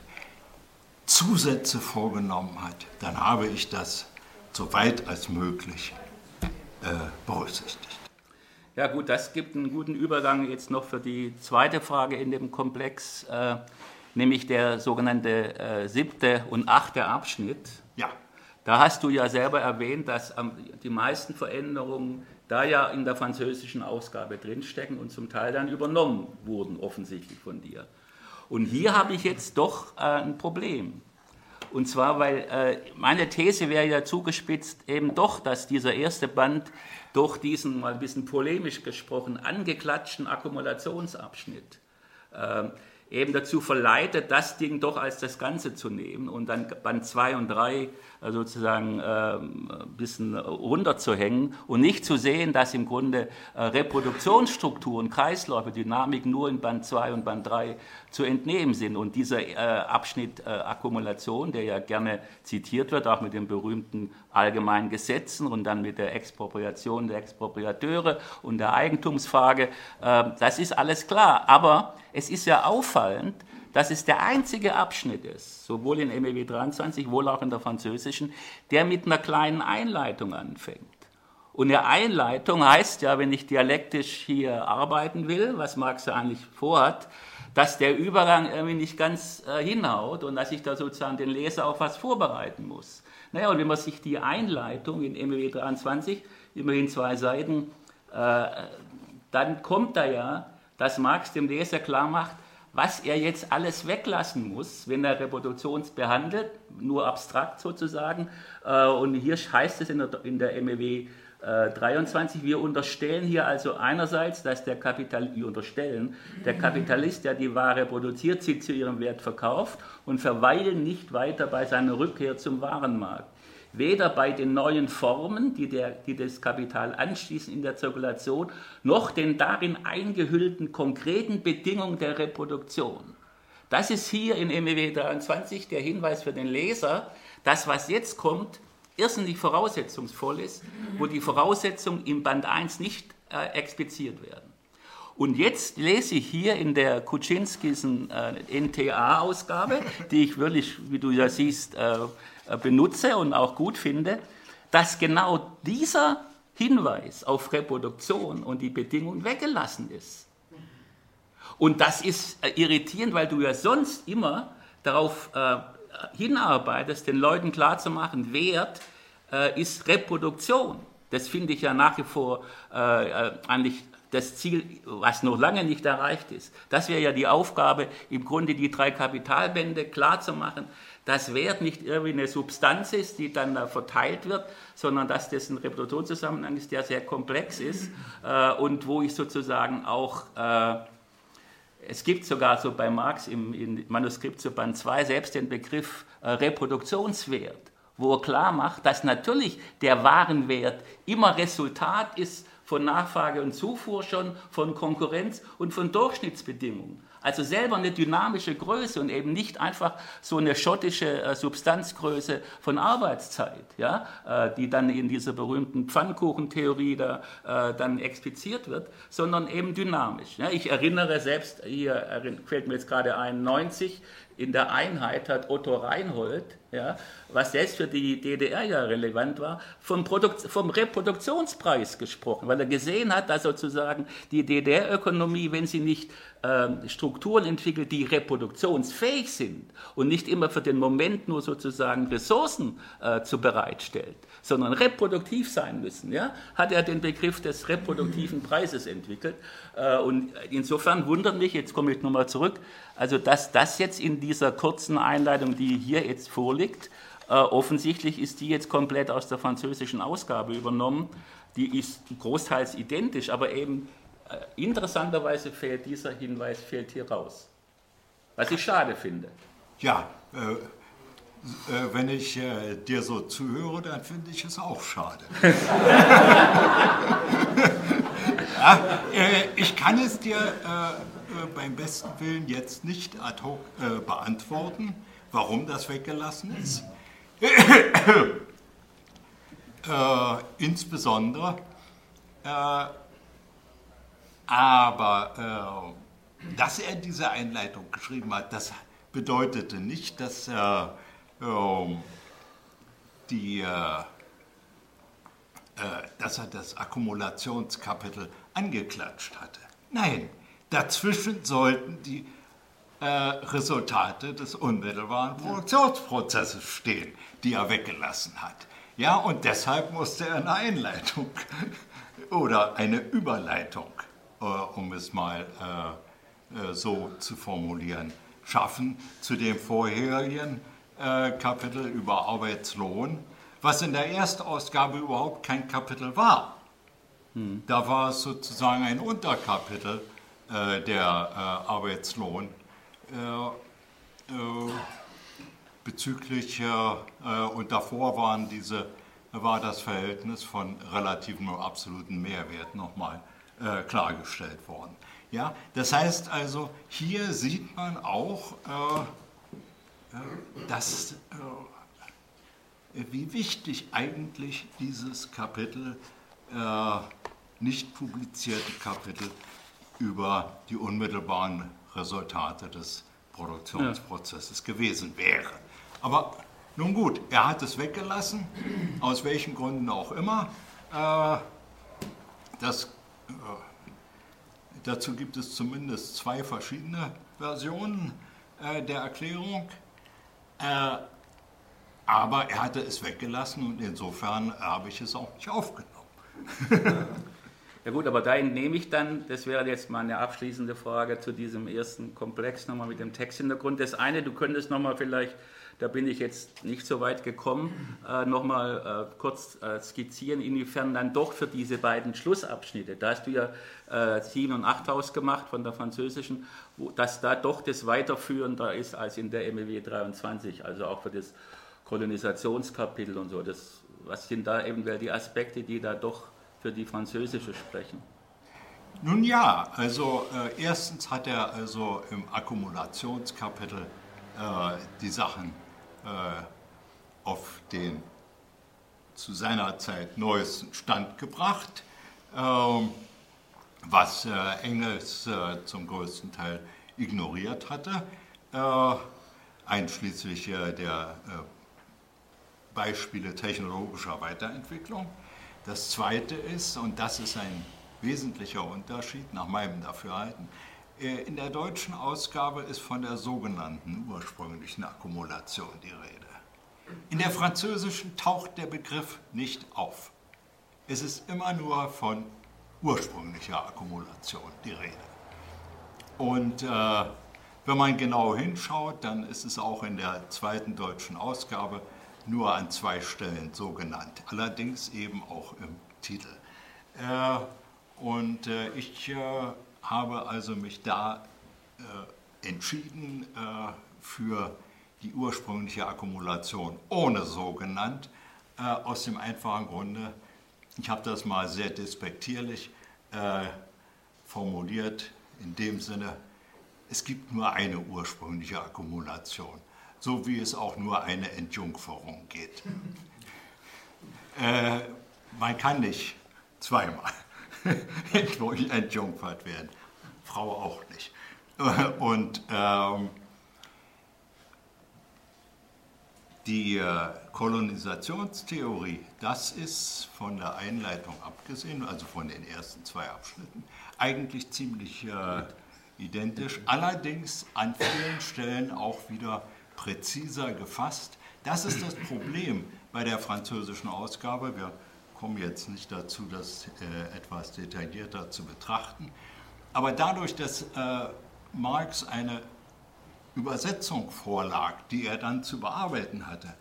Speaker 2: Zusätze vorgenommen hat, dann habe ich das so weit als möglich äh, berücksichtigt.
Speaker 1: Ja gut, das gibt einen guten Übergang jetzt noch für die zweite Frage in dem Komplex. Äh, nämlich der sogenannte äh, siebte und achte Abschnitt. Ja. Da hast du ja selber erwähnt, dass die meisten Veränderungen da ja in der französischen Ausgabe drinstecken und zum Teil dann übernommen wurden, offensichtlich von dir. Und hier habe ich jetzt doch äh, ein Problem. Und zwar, weil äh, meine These wäre ja zugespitzt eben doch, dass dieser erste Band durch diesen, mal ein bisschen polemisch gesprochen, angeklatschten Akkumulationsabschnitt äh, eben dazu verleitet, das Ding doch als das Ganze zu nehmen und dann Band 2 und 3 äh, sozusagen äh, ein bisschen runterzuhängen und nicht zu sehen, dass im Grunde äh, Reproduktionsstrukturen, Kreisläufe, Dynamik nur in Band 2 und Band 3 zu entnehmen sind. Und dieser äh, Abschnitt äh, Akkumulation, der ja gerne zitiert wird, auch mit den berühmten allgemeinen Gesetzen und dann mit der Expropriation der Expropriateure und der Eigentumsfrage, äh, das ist alles klar. Aber es ist ja auffallend, dass es der einzige Abschnitt ist, sowohl in MEW 23, wohl auch in der französischen, der mit einer kleinen Einleitung anfängt. Und eine Einleitung heißt ja, wenn ich dialektisch hier arbeiten will, was Marx ja eigentlich vorhat, dass der Übergang irgendwie nicht ganz äh, hinhaut und dass ich da sozusagen den Leser auf was vorbereiten muss. Naja, und wenn man sich die Einleitung in MEW 23, immerhin zwei Seiten, äh, dann kommt da ja, dass Marx dem Leser klar macht, was er jetzt alles weglassen muss, wenn er Reproduktion behandelt, nur abstrakt sozusagen. Äh, und hier heißt es in der, in der MEW 23, wir unterstellen hier also einerseits, dass der Kapital, wir unterstellen, der Kapitalist, der die Ware produziert, sie zu ihrem Wert verkauft und verweilen nicht weiter bei seiner Rückkehr zum Warenmarkt weder bei den neuen Formen, die, der, die das Kapital anschließen in der Zirkulation, noch den darin eingehüllten konkreten Bedingungen der Reproduktion. Das ist hier in MEW 23 der Hinweis für den Leser, dass was jetzt kommt, irrsinnig voraussetzungsvoll ist, wo die Voraussetzungen im Band 1 nicht äh, expliziert werden. Und jetzt lese ich hier in der Kuczynskischen äh, NTA-Ausgabe, die ich wirklich, wie du ja siehst, äh, benutze und auch gut finde, dass genau dieser Hinweis auf Reproduktion und die Bedingungen weggelassen ist. Und das ist äh, irritierend, weil du ja sonst immer darauf äh, hinarbeitest, den Leuten klarzumachen, Wert äh, ist Reproduktion. Das finde ich ja nach wie vor äh, äh, eigentlich das Ziel, was noch lange nicht erreicht ist. Das wäre ja die Aufgabe, im Grunde die drei Kapitalbände klarzumachen, dass Wert nicht irgendwie eine Substanz ist, die dann da verteilt wird, sondern dass das ein Reproduktionszusammenhang ist, der sehr komplex ist äh, und wo ich sozusagen auch, äh, es gibt sogar so bei Marx im, im Manuskript zu Band 2 selbst den Begriff äh, Reproduktionswert, wo er klar macht, dass natürlich der Warenwert immer Resultat ist von Nachfrage und Zufuhr schon, von Konkurrenz und von Durchschnittsbedingungen. Also selber eine dynamische Größe und eben nicht einfach so eine schottische äh, Substanzgröße von Arbeitszeit, ja, äh, die dann in dieser berühmten Pfannkuchentheorie da äh, dann expliziert wird, sondern eben dynamisch. Ich erinnere selbst, hier fällt mir jetzt gerade ein, 90, in der Einheit hat Otto Reinhold, ja, was selbst für die DDR ja relevant war, vom, vom Reproduktionspreis gesprochen, weil er gesehen hat, dass sozusagen die DDR-Ökonomie, wenn sie nicht Strukturen entwickelt, die reproduktionsfähig sind und nicht immer für den Moment nur sozusagen Ressourcen äh, zu bereitstellt, sondern reproduktiv sein müssen, ja, hat er den Begriff des reproduktiven Preises entwickelt. Äh, und insofern wundert mich, jetzt komme ich nochmal zurück, also dass das jetzt in dieser kurzen Einleitung, die hier jetzt vorliegt, äh, offensichtlich ist die jetzt komplett aus der französischen Ausgabe übernommen. Die ist großteils identisch, aber eben interessanterweise fehlt dieser Hinweis fehlt hier raus. Was ich schade finde.
Speaker 2: Ja, äh, äh, wenn ich äh, dir so zuhöre, dann finde ich es auch schade. ja, äh, ich kann es dir äh, beim besten Willen jetzt nicht ad hoc beantworten, warum das weggelassen ist. insbesondere aber äh, dass er diese Einleitung geschrieben hat, das bedeutete nicht, dass er äh, die, äh, dass er das Akkumulationskapitel angeklatscht hatte. Nein, dazwischen sollten die äh, Resultate des unmittelbaren Produktionsprozesses stehen, die er weggelassen hat. Ja, und deshalb musste er eine Einleitung oder eine Überleitung, um es mal äh, äh so zu formulieren, schaffen zu dem vorherigen äh, Kapitel über Arbeitslohn, was in der Erstausgabe überhaupt kein Kapitel war. Hm. Da war es sozusagen ein Unterkapitel äh, der äh, Arbeitslohn äh, äh, bezüglich, äh, und davor waren diese, war das Verhältnis von relativem und absoluten Mehrwert nochmal klargestellt worden. Ja, das heißt also, hier sieht man auch, dass, wie wichtig eigentlich dieses Kapitel, nicht publizierte Kapitel über die unmittelbaren Resultate des Produktionsprozesses ja. gewesen wäre. Aber nun gut, er hat es weggelassen, aus welchen Gründen auch immer. Äh, das, äh, dazu gibt es zumindest zwei verschiedene Versionen äh, der Erklärung. aber er hatte es weggelassen und insofern habe ich es auch nicht aufgenommen.
Speaker 1: Ja gut, aber da entnehme ich dann, das wäre jetzt mal eine abschließende Frage zu diesem ersten Komplex nochmal mit dem Texthintergrund. Das eine, du könntest nochmal vielleicht, da bin ich jetzt nicht so weit gekommen, äh, nochmal äh, kurz äh, skizzieren, inwiefern dann doch für diese beiden Schlussabschnitte, da hast du ja äh, 7 und 8 ausgemacht von der französischen, wo, dass da doch das weiterführender ist als in der MEW 23, also auch für das Kolonisationskapitel und so. Das, was sind da eventuell die Aspekte, die da doch für die französische sprechen?
Speaker 2: Nun ja, also äh, erstens hat er also im Akkumulationskapitel äh, die Sachen auf den zu seiner Zeit neuesten Stand gebracht, ähm, was äh, Engels äh, zum größten Teil ignoriert hatte, äh, einschließlich der Beispiele technologischer Weiterentwicklung. Das Zweite ist, und das ist ein wesentlicher Unterschied nach meinem Dafürhalten, äh, in der deutschen Ausgabe ist von der sogenannten ursprünglichen Akkumulation die Rede. In der französischen taucht der Begriff nicht auf. Es ist immer nur von ursprünglicher Akkumulation die Rede. Und äh, wenn man genau hinschaut, dann ist es auch in der zweiten deutschen Ausgabe nur an zwei Stellen so genannt, allerdings eben auch im Titel. Äh, und äh, ich äh, habe also mich da entschieden für die ursprüngliche Akkumulation ohne so genannt, aus dem einfachen Grunde, ich habe das mal sehr despektierlich formuliert, in dem Sinne, es gibt nur eine ursprüngliche Akkumulation so wie es auch nur eine Entjungferung geht. Äh, man kann nicht zweimal entjungfert werden, Frau auch nicht. Und ähm, die äh, Kolonisationstheorie, das ist von der Einleitung abgesehen, also von den ersten zwei Abschnitten, eigentlich ziemlich äh, identisch, allerdings an vielen Stellen auch wieder präziser gefasst. Das ist das Problem bei der französischen Ausgabe. Wir kommen jetzt nicht dazu, das äh, etwas detaillierter zu betrachten. Aber dadurch, dass äh, Marx eine Übersetzung vorlag, die er dann zu bearbeiten hatte,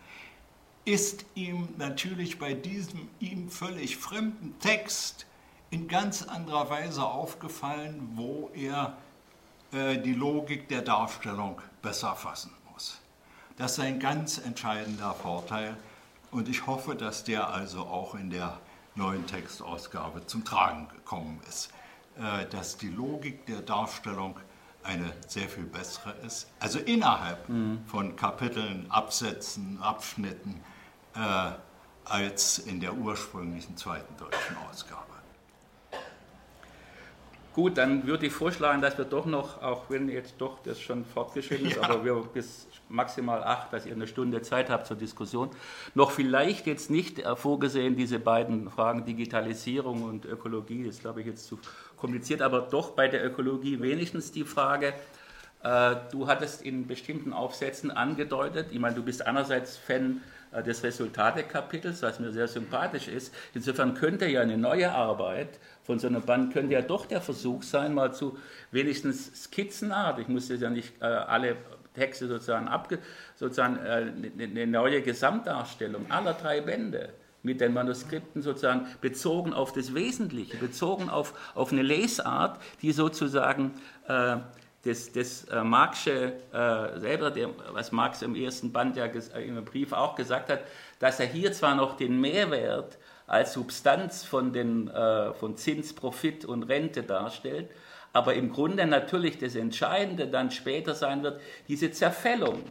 Speaker 2: ist ihm natürlich bei diesem ihm völlig fremden Text in ganz anderer Weise aufgefallen, wo er äh, die Logik der Darstellung besser fassen das ist ein ganz entscheidender Vorteil und ich hoffe, dass der also auch in der neuen Textausgabe zum Tragen gekommen ist, äh, dass die Logik der Darstellung eine sehr viel bessere ist. Also innerhalb mhm. von Kapiteln, Absätzen, Abschnitten, äh, als in der ursprünglichen zweiten deutschen Ausgabe.
Speaker 1: Gut, dann würde ich vorschlagen, dass wir doch noch, auch wenn jetzt doch das schon fortgeschritten ist, ja. aber wir bis maximal acht, dass ihr eine Stunde Zeit habt zur Diskussion. Noch vielleicht jetzt nicht vorgesehen, diese beiden Fragen Digitalisierung und Ökologie, ist glaube ich jetzt zu kompliziert, aber doch bei der Ökologie wenigstens die Frage, Äh, du hattest in bestimmten Aufsätzen angedeutet, ich meine, du bist einerseits Fan äh, des Resultate-Kapitels, was mir sehr sympathisch ist. Insofern könnte ja eine neue Arbeit von so einem Band, könnte ja doch der Versuch sein, mal zu wenigstens Skizzenart, ich muss jetzt ja nicht äh, alle Texte sozusagen abge, sozusagen äh, eine neue Gesamtdarstellung aller drei Bände mit den Manuskripten sozusagen bezogen auf das Wesentliche, bezogen auf, auf eine Lesart, die sozusagen äh, das, das äh, Marxische äh, selber, der, was Marx im ersten Band ja äh, im Brief auch gesagt hat, dass er hier zwar noch den Mehrwert als Substanz von, den, äh, von Zins, Profit und Rente darstellt, aber im Grunde natürlich das Entscheidende dann später sein wird, diese Zerfällung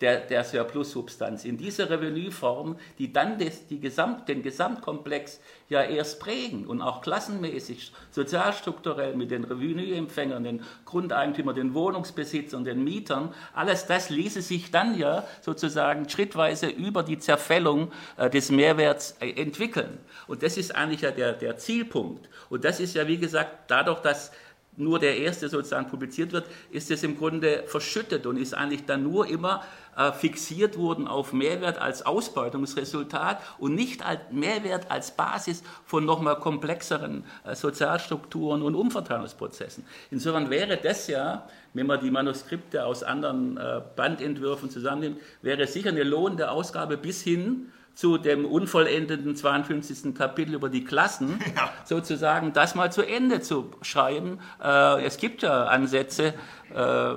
Speaker 1: der, der Surplus-Substanz in dieser Revenueform, die dann des, die Gesamt, den Gesamtkomplex ja erst prägen und auch klassenmäßig, sozialstrukturell mit den Revenueempfängern, den Grundeigentümern, den Wohnungsbesitzern, den Mietern, alles das ließe sich dann ja sozusagen schrittweise über die Zerfällung äh, des Mehrwerts äh, entwickeln. Und das ist eigentlich ja der, der Zielpunkt. Und das ist ja, wie gesagt, dadurch, dass nur der erste sozusagen publiziert wird, ist es im Grunde verschüttet und ist eigentlich dann nur immer äh, fixiert worden auf Mehrwert als Ausbeutungsresultat und nicht als Mehrwert als Basis von nochmal komplexeren äh, Sozialstrukturen und Umverteilungsprozessen. Insofern wäre das ja, wenn man die Manuskripte aus anderen äh, Bandentwürfen zusammennimmt, wäre sicher eine lohnende Ausgabe bis hin zu dem unvollendeten 52. Kapitel über die Klassen, ja. sozusagen das mal zu Ende zu schreiben. Äh, es gibt ja Ansätze, äh,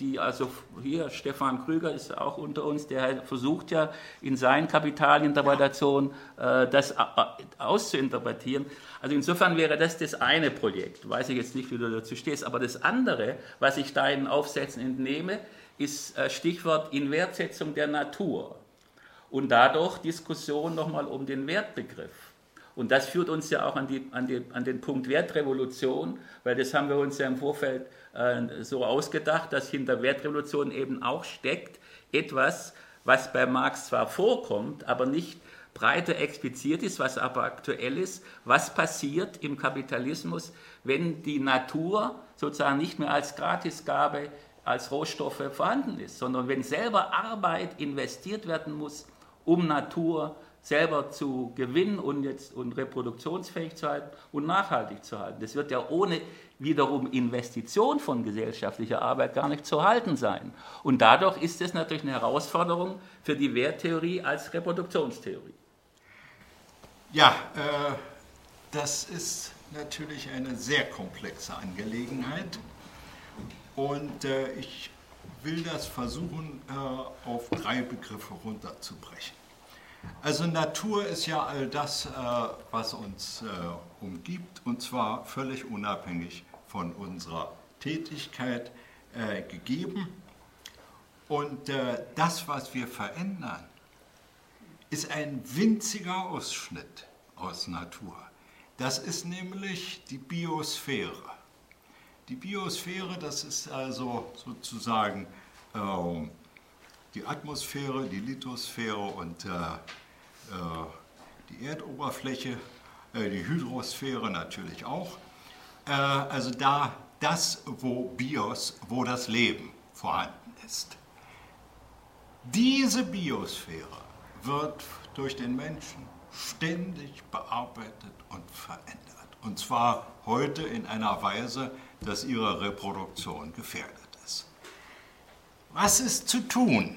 Speaker 1: die also hier, Stefan Krüger ist auch unter uns, der versucht ja in seinen Kapitalinterpretationen äh, das auszuinterpretieren. Also insofern wäre das das eine Projekt. Weiß ich jetzt nicht, wie du dazu stehst, aber das andere, was ich deinen Aufsätzen entnehme, ist Stichwort Inwertsetzung der Natur und dadurch Diskussion nochmal um den Wertbegriff. Und das führt uns ja auch an, die, an, die, an, den Punkt Wertrevolution, weil das haben wir uns ja im Vorfeld äh, so ausgedacht, dass hinter Wertrevolution eben auch steckt etwas, was bei Marx zwar vorkommt, aber nicht breiter expliziert ist, was aber aktuell ist. Was passiert im Kapitalismus, wenn die Natur sozusagen nicht mehr als Gratisgabe, als Rohstoffe vorhanden ist, sondern wenn selber Arbeit investiert werden muss, um Natur selber zu gewinnen und, jetzt, und reproduktionsfähig zu halten und nachhaltig zu halten. Das wird ja ohne wiederum Investition von gesellschaftlicher Arbeit gar nicht zu halten sein. Und dadurch ist es natürlich eine Herausforderung für die Werttheorie als Reproduktionstheorie.
Speaker 2: Ja, äh, das ist natürlich eine sehr komplexe Angelegenheit. Und äh, ich will das versuchen, äh, auf drei Begriffe runterzubrechen. Also Natur ist ja all das, äh, was uns äh, umgibt, und zwar völlig unabhängig von unserer Tätigkeit äh, gegeben. Und äh, das, was wir verändern, ist ein winziger Ausschnitt aus Natur. Das ist nämlich die Biosphäre. Die Biosphäre, das ist also sozusagen äh, die Atmosphäre, die Lithosphäre und äh, äh, die Erdoberfläche, äh, die Hydrosphäre natürlich auch. Äh, also da das, wo Bios, wo das Leben vorhanden ist. Diese Biosphäre wird durch den Menschen ständig bearbeitet und verändert. Und zwar heute in einer Weise, dass ihre Reproduktion gefährdet ist. Was ist zu tun?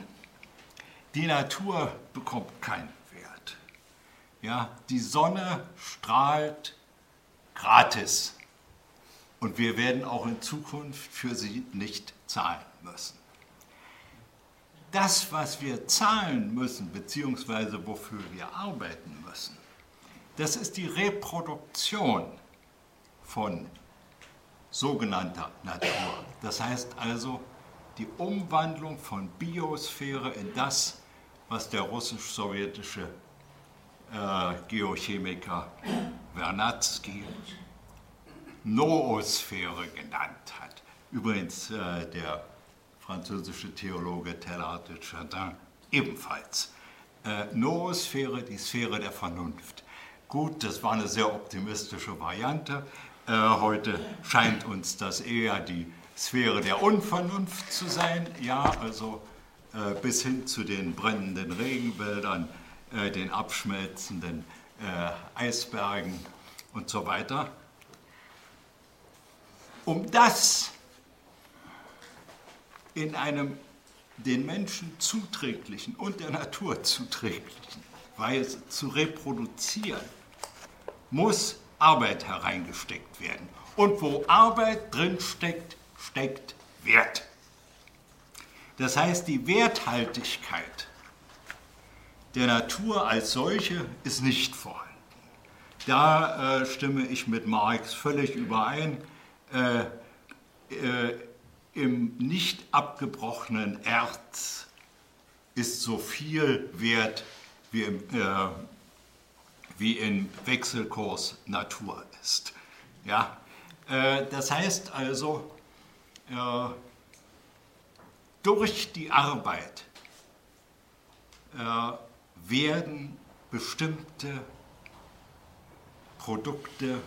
Speaker 2: Die Natur bekommt keinen Wert. Ja, die Sonne strahlt gratis und wir werden auch in Zukunft für sie nicht zahlen müssen. Das, was wir zahlen müssen, beziehungsweise wofür wir arbeiten müssen, das ist die Reproduktion von sogenannter Natur. Das heißt also die Umwandlung von Biosphäre in das, was der russisch-sowjetische äh, Geochemiker Vernadsky Noosphäre genannt hat. Übrigens äh, der französische Theologe Teilhard de Chardin ebenfalls. Äh, Noosphäre, die Sphäre der Vernunft. Gut, das war eine sehr optimistische Variante. Äh, heute scheint uns das eher die Sphäre der Unvernunft zu sein, ja, also äh, bis hin zu den brennenden Regenwäldern, äh, den abschmelzenden äh, Eisbergen und so weiter. Um das in einem den Menschen zuträglichen und der Natur zuträglichen Weise zu reproduzieren, muss Arbeit hereingesteckt werden. Und wo Arbeit drin steckt, steckt Wert. Das heißt, die Werthaltigkeit der Natur als solche ist nicht vorhanden. Da äh, stimme ich mit Marx völlig überein. Äh, äh, Im nicht abgebrochenen Erz ist so viel Wert wie im, äh, wie im Wechselkurs Natur ist. Ja? Äh, das heißt also, äh, durch die Arbeit werden bestimmte Produkte,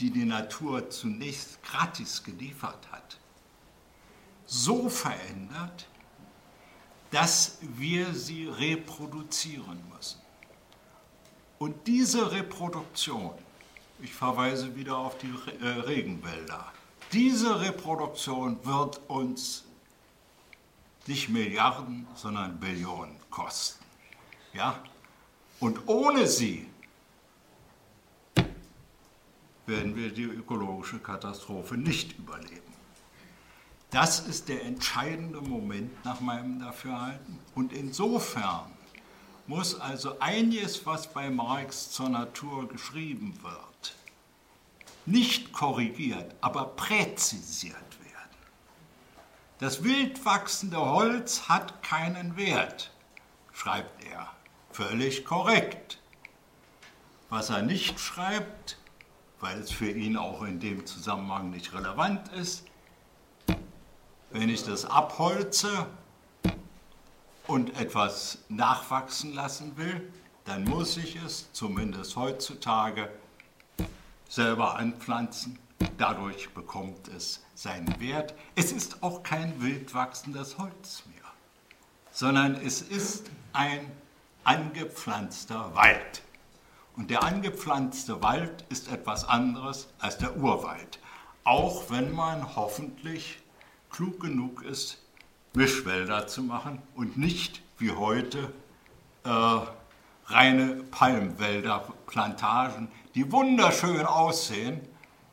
Speaker 2: die die Natur zunächst gratis geliefert hat, so verändert, dass wir sie reproduzieren müssen. Und diese Reproduktion, ich verweise wieder auf die äh, Regenwälder, diese Reproduktion wird uns nicht Milliarden, sondern Billionen kosten. Ja? Und ohne sie werden wir die ökologische Katastrophe nicht überleben. Das ist der entscheidende Moment nach meinem Dafürhalten. Und insofern muss also einiges, was bei Marx zur Natur geschrieben wird, nicht korrigiert, aber präzisiert werden. Das wild wachsende Holz hat keinen Wert, schreibt er. Völlig korrekt. Was er nicht schreibt, weil es für ihn auch in dem Zusammenhang nicht relevant ist, wenn ich das abholze und etwas nachwachsen lassen will, dann muss ich es, zumindest heutzutage, selber anpflanzen. Dadurch bekommt es seinen Wert. Es ist auch kein wild wachsendes Holz mehr, sondern es ist ein angepflanzter Wald. Und der angepflanzte Wald ist etwas anderes als der Urwald. Auch wenn man hoffentlich klug genug ist, Mischwälder zu machen und nicht wie heute äh, reine Palmwälder, Plantagen, die wunderschön aussehen.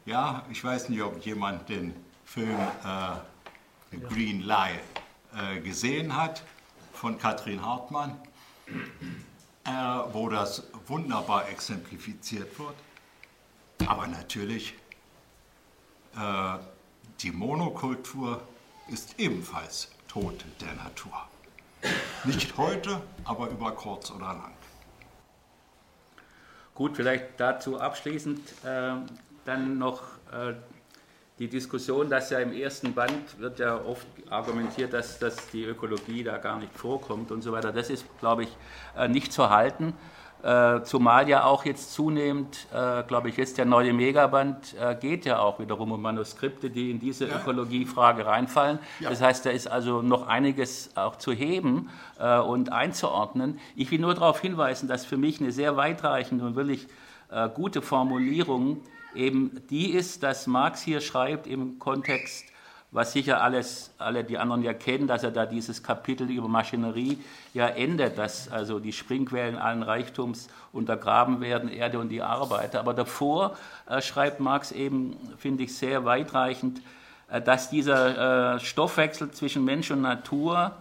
Speaker 2: Ja, ich weiß nicht, ob jemand den Film äh, Green Lie äh, gesehen hat von Katrin Hartmann, äh, wo das wunderbar exemplifiziert wird. Aber natürlich, äh, die Monokultur ist ebenfalls Tod der Natur. Nicht heute, aber über kurz oder lang.
Speaker 1: Gut, vielleicht dazu abschließend äh, dann noch äh, die Diskussion, dass ja im ersten Band wird ja oft argumentiert, dass, dass die Ökologie da gar nicht vorkommt und so weiter. Das ist, glaube ich, äh, nicht zu halten. Äh, zumal ja auch jetzt zunehmend, äh, glaube ich, jetzt der neue Megaband geht ja auch wiederum um Manuskripte, die in diese ja. Ökologiefrage reinfallen. Ja. Das heißt, da ist also noch einiges auch zu heben und einzuordnen. Ich will nur darauf hinweisen, dass für mich eine sehr weitreichende und wirklich gute Formulierung eben die ist, dass Marx hier schreibt im Kontext was sicher alles, alle die anderen ja kennen, dass er da dieses Kapitel über Maschinerie ja endet, dass also die Springquellen allen Reichtums untergraben werden, Erde und die Arbeiter. Aber davor äh, schreibt Marx eben, finde ich, sehr weitreichend, äh, dass dieser äh, Stoffwechsel zwischen Mensch und Natur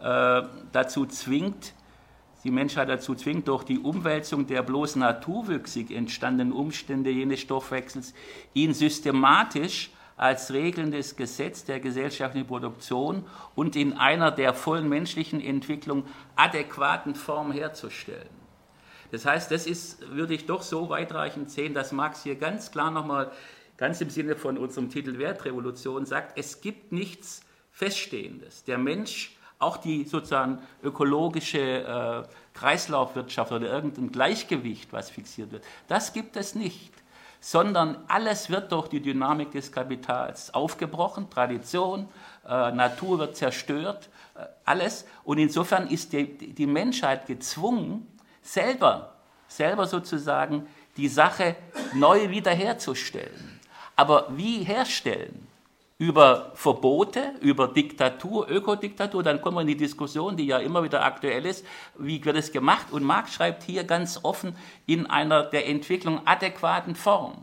Speaker 1: äh, dazu zwingt, die Menschheit dazu zwingt, durch die Umwälzung der bloß naturwüchsig entstandenen Umstände jenes Stoffwechsels, ihn systematisch als regelndes Gesetz der gesellschaftlichen Produktion und in einer der vollen menschlichen Entwicklung adäquaten Form herzustellen. Das heißt, das ist, würde ich doch so weitreichend sehen, dass Marx hier ganz klar nochmal, ganz im Sinne von unserem Titel Wertrevolution sagt, es gibt nichts Feststehendes. Der Mensch, auch die sozusagen ökologische äh, Kreislaufwirtschaft oder irgendein Gleichgewicht, was fixiert wird, das gibt es nicht sondern alles wird durch die Dynamik des Kapitals aufgebrochen, Tradition, äh, Natur wird zerstört, äh, alles. Und insofern ist die, die Menschheit gezwungen, selber, selber sozusagen die Sache neu wiederherzustellen. Aber wie herstellen? Über Verbote, über Diktatur, Ökodiktatur, dann kommen wir in die Diskussion, die ja immer wieder aktuell ist, wie wird es gemacht? Und Marx schreibt hier ganz offen in einer der Entwicklung adäquaten Form.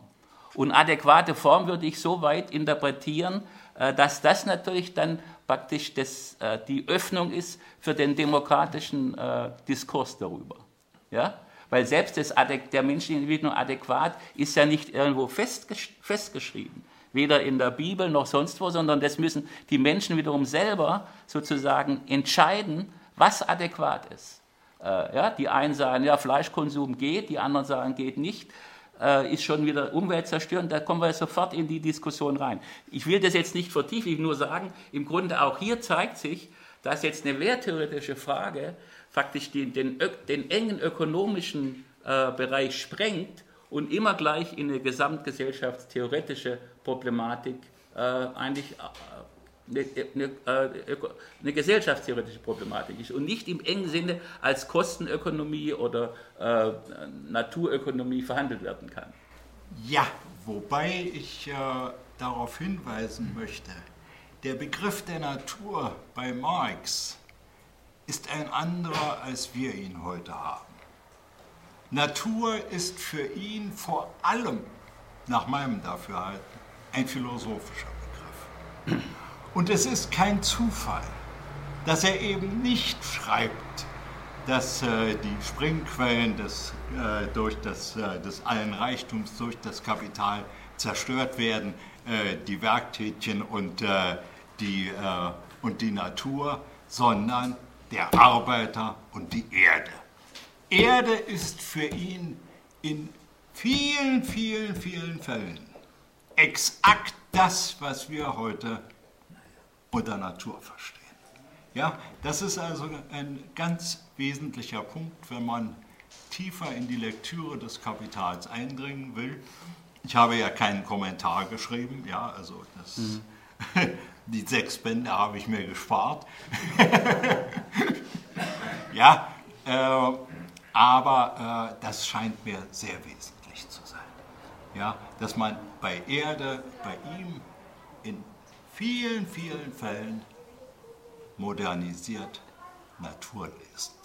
Speaker 1: Und adäquate Form würde ich so weit interpretieren, äh, dass das natürlich dann praktisch das, äh, die Öffnung ist für den demokratischen äh, Diskurs darüber. Ja? Weil selbst das, der menschliche Individuum adäquat ist ja nicht irgendwo festgeschrieben. Weder in der Bibel noch sonst wo, sondern das müssen die Menschen wiederum selber sozusagen entscheiden, was adäquat ist. Äh, ja, die einen sagen, ja, Fleischkonsum geht, die anderen sagen, geht nicht äh, ist schon wieder umweltzerstörend, da kommen wir sofort in die Diskussion rein. Ich will das jetzt nicht vertiefen, ich will nur sagen, im Grunde auch hier zeigt sich, dass jetzt eine werttheoretische Frage faktisch den, den, den engen ökonomischen äh, Bereich sprengt und immer gleich in eine gesamtgesellschaftstheoretische Problematik äh, eigentlich äh, eine, eine, äh, eine, gesellschaftstheoretische Problematik ist und nicht im engen Sinne als Kostenökonomie oder äh, Naturökonomie verhandelt werden kann.
Speaker 2: Ja, wobei ich äh, darauf hinweisen möchte, der Begriff der Natur bei Marx ist ein anderer, als wir ihn heute haben. Natur ist für ihn vor allem, nach meinem Dafürhalten, ein philosophischer Begriff. Und es ist kein Zufall, dass er eben nicht schreibt, dass äh, die Springquellen des, äh, durch das, äh, des allen Reichtums durch das Kapital zerstört werden, äh, die Werktätchen und, äh, die, äh, und die Natur, sondern der Arbeiter und die Erde. Erde ist für ihn in vielen, vielen, vielen Fällen exakt das, was wir heute unter Natur verstehen. Ja, das ist also ein ganz wesentlicher Punkt, wenn man tiefer in die Lektüre des Kapitals eindringen will. Ich habe ja keinen Kommentar geschrieben, ja, also das, mhm. die sechs Bände habe ich mir gespart. ja, äh, aber äh, das scheint mir sehr wesentlich. Ja, dass man bei Erde, bei ihm in vielen, vielen Fällen modernisiert Natur soll.